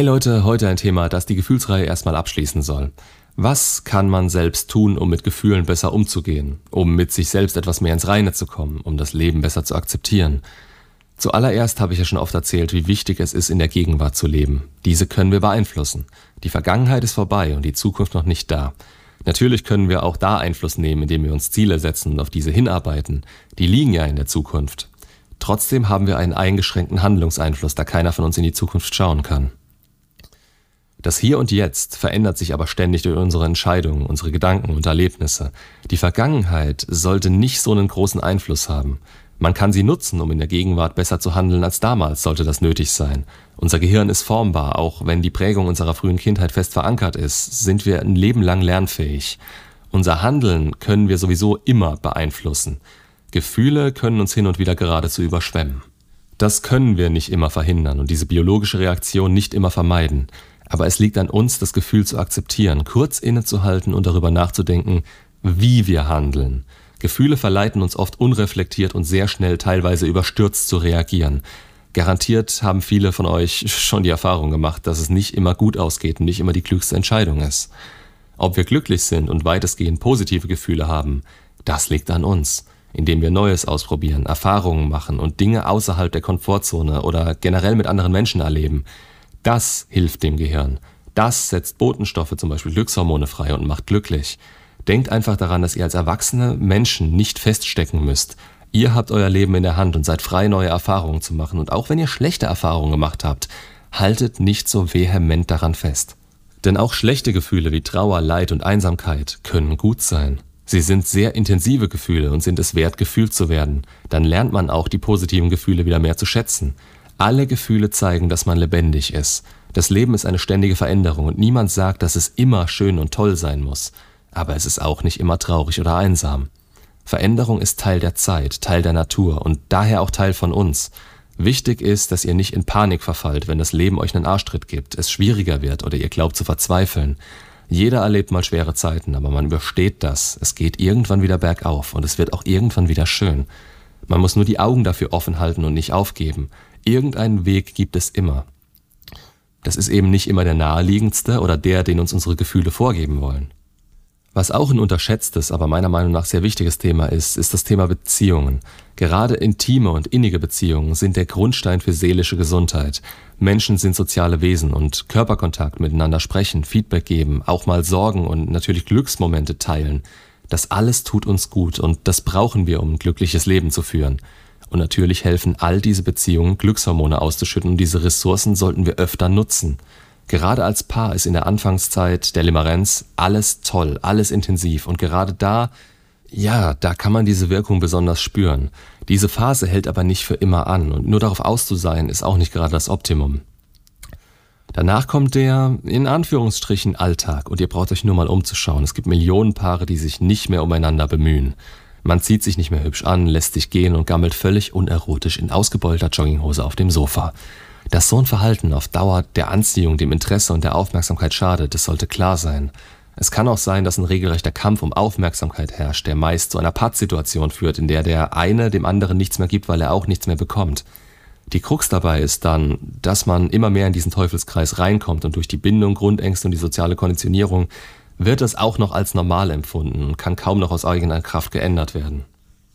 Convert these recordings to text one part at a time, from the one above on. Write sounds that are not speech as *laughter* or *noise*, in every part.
Hey Leute, heute ein Thema, das die Gefühlsreihe erstmal abschließen soll. Was kann man selbst tun, um mit Gefühlen besser umzugehen, um mit sich selbst etwas mehr ins Reine zu kommen, um das Leben besser zu akzeptieren? Zuallererst habe ich ja schon oft erzählt, wie wichtig es ist, in der Gegenwart zu leben. Diese können wir beeinflussen. Die Vergangenheit ist vorbei und die Zukunft noch nicht da. Natürlich können wir auch da Einfluss nehmen, indem wir uns Ziele setzen und auf diese hinarbeiten. Die liegen ja in der Zukunft. Trotzdem haben wir einen eingeschränkten Handlungseinfluss, da keiner von uns in die Zukunft schauen kann. Das Hier und Jetzt verändert sich aber ständig durch unsere Entscheidungen, unsere Gedanken und Erlebnisse. Die Vergangenheit sollte nicht so einen großen Einfluss haben. Man kann sie nutzen, um in der Gegenwart besser zu handeln als damals, sollte das nötig sein. Unser Gehirn ist formbar, auch wenn die Prägung unserer frühen Kindheit fest verankert ist, sind wir ein Leben lang lernfähig. Unser Handeln können wir sowieso immer beeinflussen. Gefühle können uns hin und wieder geradezu überschwemmen. Das können wir nicht immer verhindern und diese biologische Reaktion nicht immer vermeiden. Aber es liegt an uns, das Gefühl zu akzeptieren, kurz innezuhalten und darüber nachzudenken, wie wir handeln. Gefühle verleiten uns oft unreflektiert und sehr schnell, teilweise überstürzt zu reagieren. Garantiert haben viele von euch *laughs* schon die Erfahrung gemacht, dass es nicht immer gut ausgeht und nicht immer die klügste Entscheidung ist. Ob wir glücklich sind und weitestgehend positive Gefühle haben, das liegt an uns, indem wir Neues ausprobieren, Erfahrungen machen und Dinge außerhalb der Komfortzone oder generell mit anderen Menschen erleben. Das hilft dem Gehirn. Das setzt Botenstoffe, zum Beispiel Glückshormone frei und macht glücklich. Denkt einfach daran, dass ihr als erwachsene Menschen nicht feststecken müsst. Ihr habt euer Leben in der Hand und seid frei, neue Erfahrungen zu machen. Und auch wenn ihr schlechte Erfahrungen gemacht habt, haltet nicht so vehement daran fest. Denn auch schlechte Gefühle wie Trauer, Leid und Einsamkeit können gut sein. Sie sind sehr intensive Gefühle und sind es wert, gefühlt zu werden. Dann lernt man auch die positiven Gefühle wieder mehr zu schätzen. Alle Gefühle zeigen, dass man lebendig ist. Das Leben ist eine ständige Veränderung und niemand sagt, dass es immer schön und toll sein muss. Aber es ist auch nicht immer traurig oder einsam. Veränderung ist Teil der Zeit, Teil der Natur und daher auch Teil von uns. Wichtig ist, dass ihr nicht in Panik verfallt, wenn das Leben euch einen Arschtritt gibt, es schwieriger wird oder ihr glaubt zu verzweifeln. Jeder erlebt mal schwere Zeiten, aber man übersteht das. Es geht irgendwann wieder bergauf und es wird auch irgendwann wieder schön. Man muss nur die Augen dafür offen halten und nicht aufgeben. Irgendeinen Weg gibt es immer. Das ist eben nicht immer der naheliegendste oder der, den uns unsere Gefühle vorgeben wollen. Was auch ein unterschätztes, aber meiner Meinung nach sehr wichtiges Thema ist, ist das Thema Beziehungen. Gerade intime und innige Beziehungen sind der Grundstein für seelische Gesundheit. Menschen sind soziale Wesen und Körperkontakt miteinander sprechen, Feedback geben, auch mal Sorgen und natürlich Glücksmomente teilen. Das alles tut uns gut und das brauchen wir, um ein glückliches Leben zu führen. Und natürlich helfen all diese Beziehungen, Glückshormone auszuschütten und diese Ressourcen sollten wir öfter nutzen. Gerade als Paar ist in der Anfangszeit der Limerenz alles toll, alles intensiv und gerade da, ja, da kann man diese Wirkung besonders spüren. Diese Phase hält aber nicht für immer an und nur darauf aus zu sein ist auch nicht gerade das Optimum. Danach kommt der, in Anführungsstrichen, Alltag und ihr braucht euch nur mal umzuschauen. Es gibt Millionen Paare, die sich nicht mehr umeinander bemühen. Man zieht sich nicht mehr hübsch an, lässt sich gehen und gammelt völlig unerotisch in ausgebeulter Jogginghose auf dem Sofa. Dass so ein Verhalten auf Dauer der Anziehung, dem Interesse und der Aufmerksamkeit schadet, das sollte klar sein. Es kann auch sein, dass ein regelrechter Kampf um Aufmerksamkeit herrscht, der meist zu einer Pattsituation führt, in der der eine dem anderen nichts mehr gibt, weil er auch nichts mehr bekommt. Die Krux dabei ist dann, dass man immer mehr in diesen Teufelskreis reinkommt und durch die Bindung, Grundängste und die soziale Konditionierung wird es auch noch als normal empfunden und kann kaum noch aus eigener Kraft geändert werden.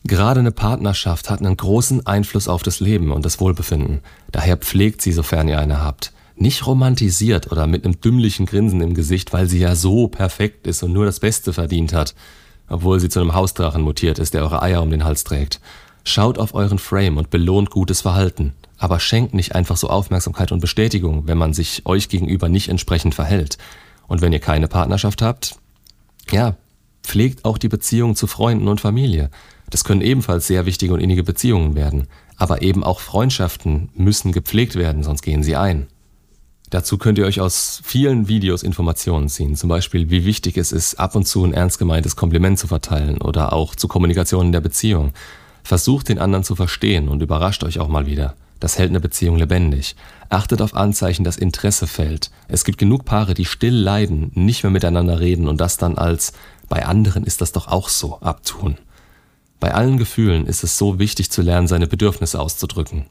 Gerade eine Partnerschaft hat einen großen Einfluss auf das Leben und das Wohlbefinden. Daher pflegt sie, sofern ihr eine habt. Nicht romantisiert oder mit einem dümmlichen Grinsen im Gesicht, weil sie ja so perfekt ist und nur das Beste verdient hat, obwohl sie zu einem Hausdrachen mutiert ist, der eure Eier um den Hals trägt. Schaut auf euren Frame und belohnt gutes Verhalten, aber schenkt nicht einfach so Aufmerksamkeit und Bestätigung, wenn man sich euch gegenüber nicht entsprechend verhält. Und wenn ihr keine Partnerschaft habt, ja, pflegt auch die Beziehung zu Freunden und Familie. Das können ebenfalls sehr wichtige und innige Beziehungen werden. Aber eben auch Freundschaften müssen gepflegt werden, sonst gehen sie ein. Dazu könnt ihr euch aus vielen Videos Informationen ziehen, zum Beispiel wie wichtig es ist, ab und zu ein ernst gemeintes Kompliment zu verteilen oder auch zu Kommunikation in der Beziehung. Versucht den anderen zu verstehen und überrascht euch auch mal wieder. Das hält eine Beziehung lebendig. Achtet auf Anzeichen, dass Interesse fällt. Es gibt genug Paare, die still leiden, nicht mehr miteinander reden und das dann als bei anderen ist das doch auch so abtun. Bei allen Gefühlen ist es so wichtig zu lernen, seine Bedürfnisse auszudrücken.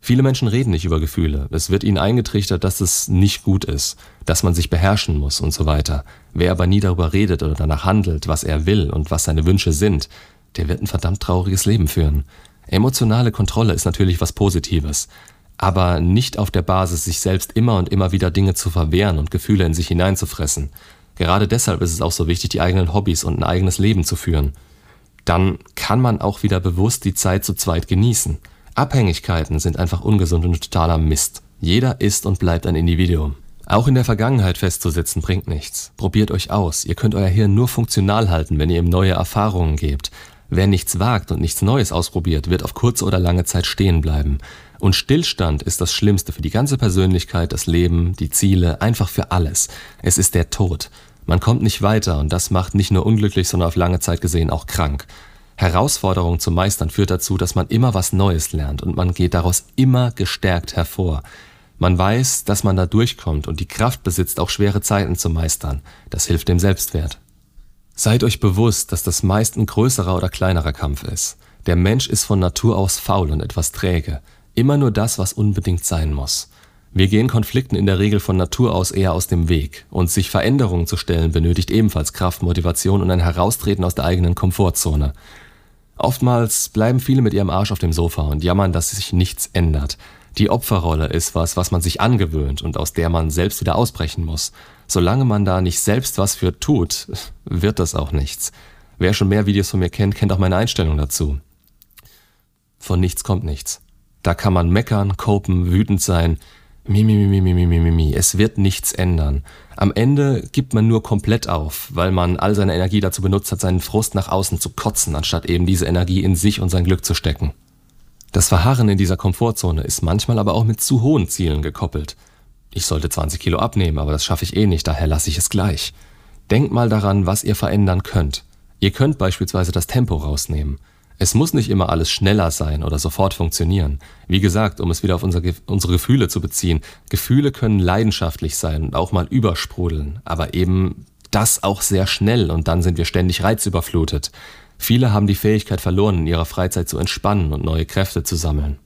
Viele Menschen reden nicht über Gefühle. Es wird ihnen eingetrichtert, dass es nicht gut ist, dass man sich beherrschen muss und so weiter. Wer aber nie darüber redet oder danach handelt, was er will und was seine Wünsche sind, der wird ein verdammt trauriges Leben führen. Emotionale Kontrolle ist natürlich was Positives, aber nicht auf der Basis, sich selbst immer und immer wieder Dinge zu verwehren und Gefühle in sich hineinzufressen. Gerade deshalb ist es auch so wichtig, die eigenen Hobbys und ein eigenes Leben zu führen. Dann kann man auch wieder bewusst die Zeit zu zweit genießen. Abhängigkeiten sind einfach ungesund und totaler Mist. Jeder ist und bleibt ein Individuum. Auch in der Vergangenheit festzusitzen bringt nichts. Probiert euch aus. Ihr könnt euer Hirn nur funktional halten, wenn ihr ihm neue Erfahrungen gebt. Wer nichts wagt und nichts Neues ausprobiert, wird auf kurze oder lange Zeit stehen bleiben. Und Stillstand ist das Schlimmste für die ganze Persönlichkeit, das Leben, die Ziele, einfach für alles. Es ist der Tod. Man kommt nicht weiter und das macht nicht nur unglücklich, sondern auf lange Zeit gesehen auch krank. Herausforderungen zu meistern führt dazu, dass man immer was Neues lernt und man geht daraus immer gestärkt hervor. Man weiß, dass man da durchkommt und die Kraft besitzt, auch schwere Zeiten zu meistern. Das hilft dem Selbstwert. Seid euch bewusst, dass das meist ein größerer oder kleinerer Kampf ist. Der Mensch ist von Natur aus faul und etwas träge. Immer nur das, was unbedingt sein muss. Wir gehen Konflikten in der Regel von Natur aus eher aus dem Weg. Und sich Veränderungen zu stellen benötigt ebenfalls Kraft, Motivation und ein Heraustreten aus der eigenen Komfortzone. Oftmals bleiben viele mit ihrem Arsch auf dem Sofa und jammern, dass sich nichts ändert. Die Opferrolle ist was, was man sich angewöhnt und aus der man selbst wieder ausbrechen muss. Solange man da nicht selbst was für tut, *laughs* wird das auch nichts. Wer schon mehr Videos von mir kennt, kennt auch meine Einstellung dazu. Von nichts kommt nichts. Da kann man meckern, kopen, wütend sein. Mi, mi, mi, mi, mi, mi, mi, mi. Es wird nichts ändern. Am Ende gibt man nur komplett auf, weil man all seine Energie dazu benutzt hat, seinen Frust nach außen zu kotzen, anstatt eben diese Energie in sich und sein Glück zu stecken. Das Verharren in dieser Komfortzone ist manchmal aber auch mit zu hohen Zielen gekoppelt. Ich sollte 20 Kilo abnehmen, aber das schaffe ich eh nicht, daher lasse ich es gleich. Denkt mal daran, was ihr verändern könnt. Ihr könnt beispielsweise das Tempo rausnehmen. Es muss nicht immer alles schneller sein oder sofort funktionieren. Wie gesagt, um es wieder auf unser, unsere Gefühle zu beziehen, Gefühle können leidenschaftlich sein und auch mal übersprudeln, aber eben das auch sehr schnell und dann sind wir ständig reizüberflutet. Viele haben die Fähigkeit verloren, in ihrer Freizeit zu entspannen und neue Kräfte zu sammeln.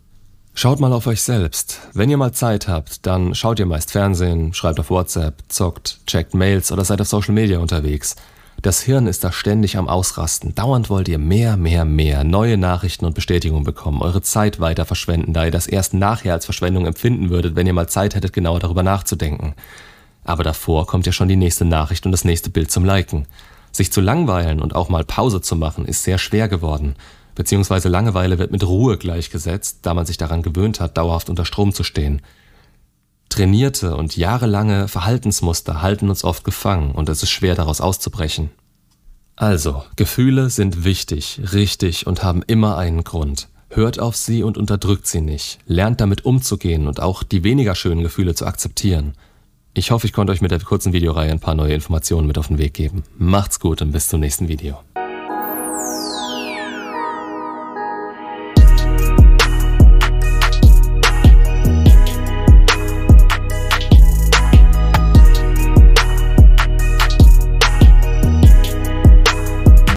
Schaut mal auf euch selbst. Wenn ihr mal Zeit habt, dann schaut ihr meist Fernsehen, schreibt auf WhatsApp, zockt, checkt Mails oder seid auf Social Media unterwegs. Das Hirn ist da ständig am Ausrasten. Dauernd wollt ihr mehr, mehr, mehr, neue Nachrichten und Bestätigungen bekommen, eure Zeit weiter verschwenden, da ihr das erst nachher als Verschwendung empfinden würdet, wenn ihr mal Zeit hättet, genauer darüber nachzudenken. Aber davor kommt ja schon die nächste Nachricht und das nächste Bild zum Liken. Sich zu langweilen und auch mal Pause zu machen, ist sehr schwer geworden beziehungsweise Langeweile wird mit Ruhe gleichgesetzt, da man sich daran gewöhnt hat, dauerhaft unter Strom zu stehen. Trainierte und jahrelange Verhaltensmuster halten uns oft gefangen und es ist schwer daraus auszubrechen. Also, Gefühle sind wichtig, richtig und haben immer einen Grund. Hört auf sie und unterdrückt sie nicht. Lernt damit umzugehen und auch die weniger schönen Gefühle zu akzeptieren. Ich hoffe, ich konnte euch mit der kurzen Videoreihe ein paar neue Informationen mit auf den Weg geben. Macht's gut und bis zum nächsten Video.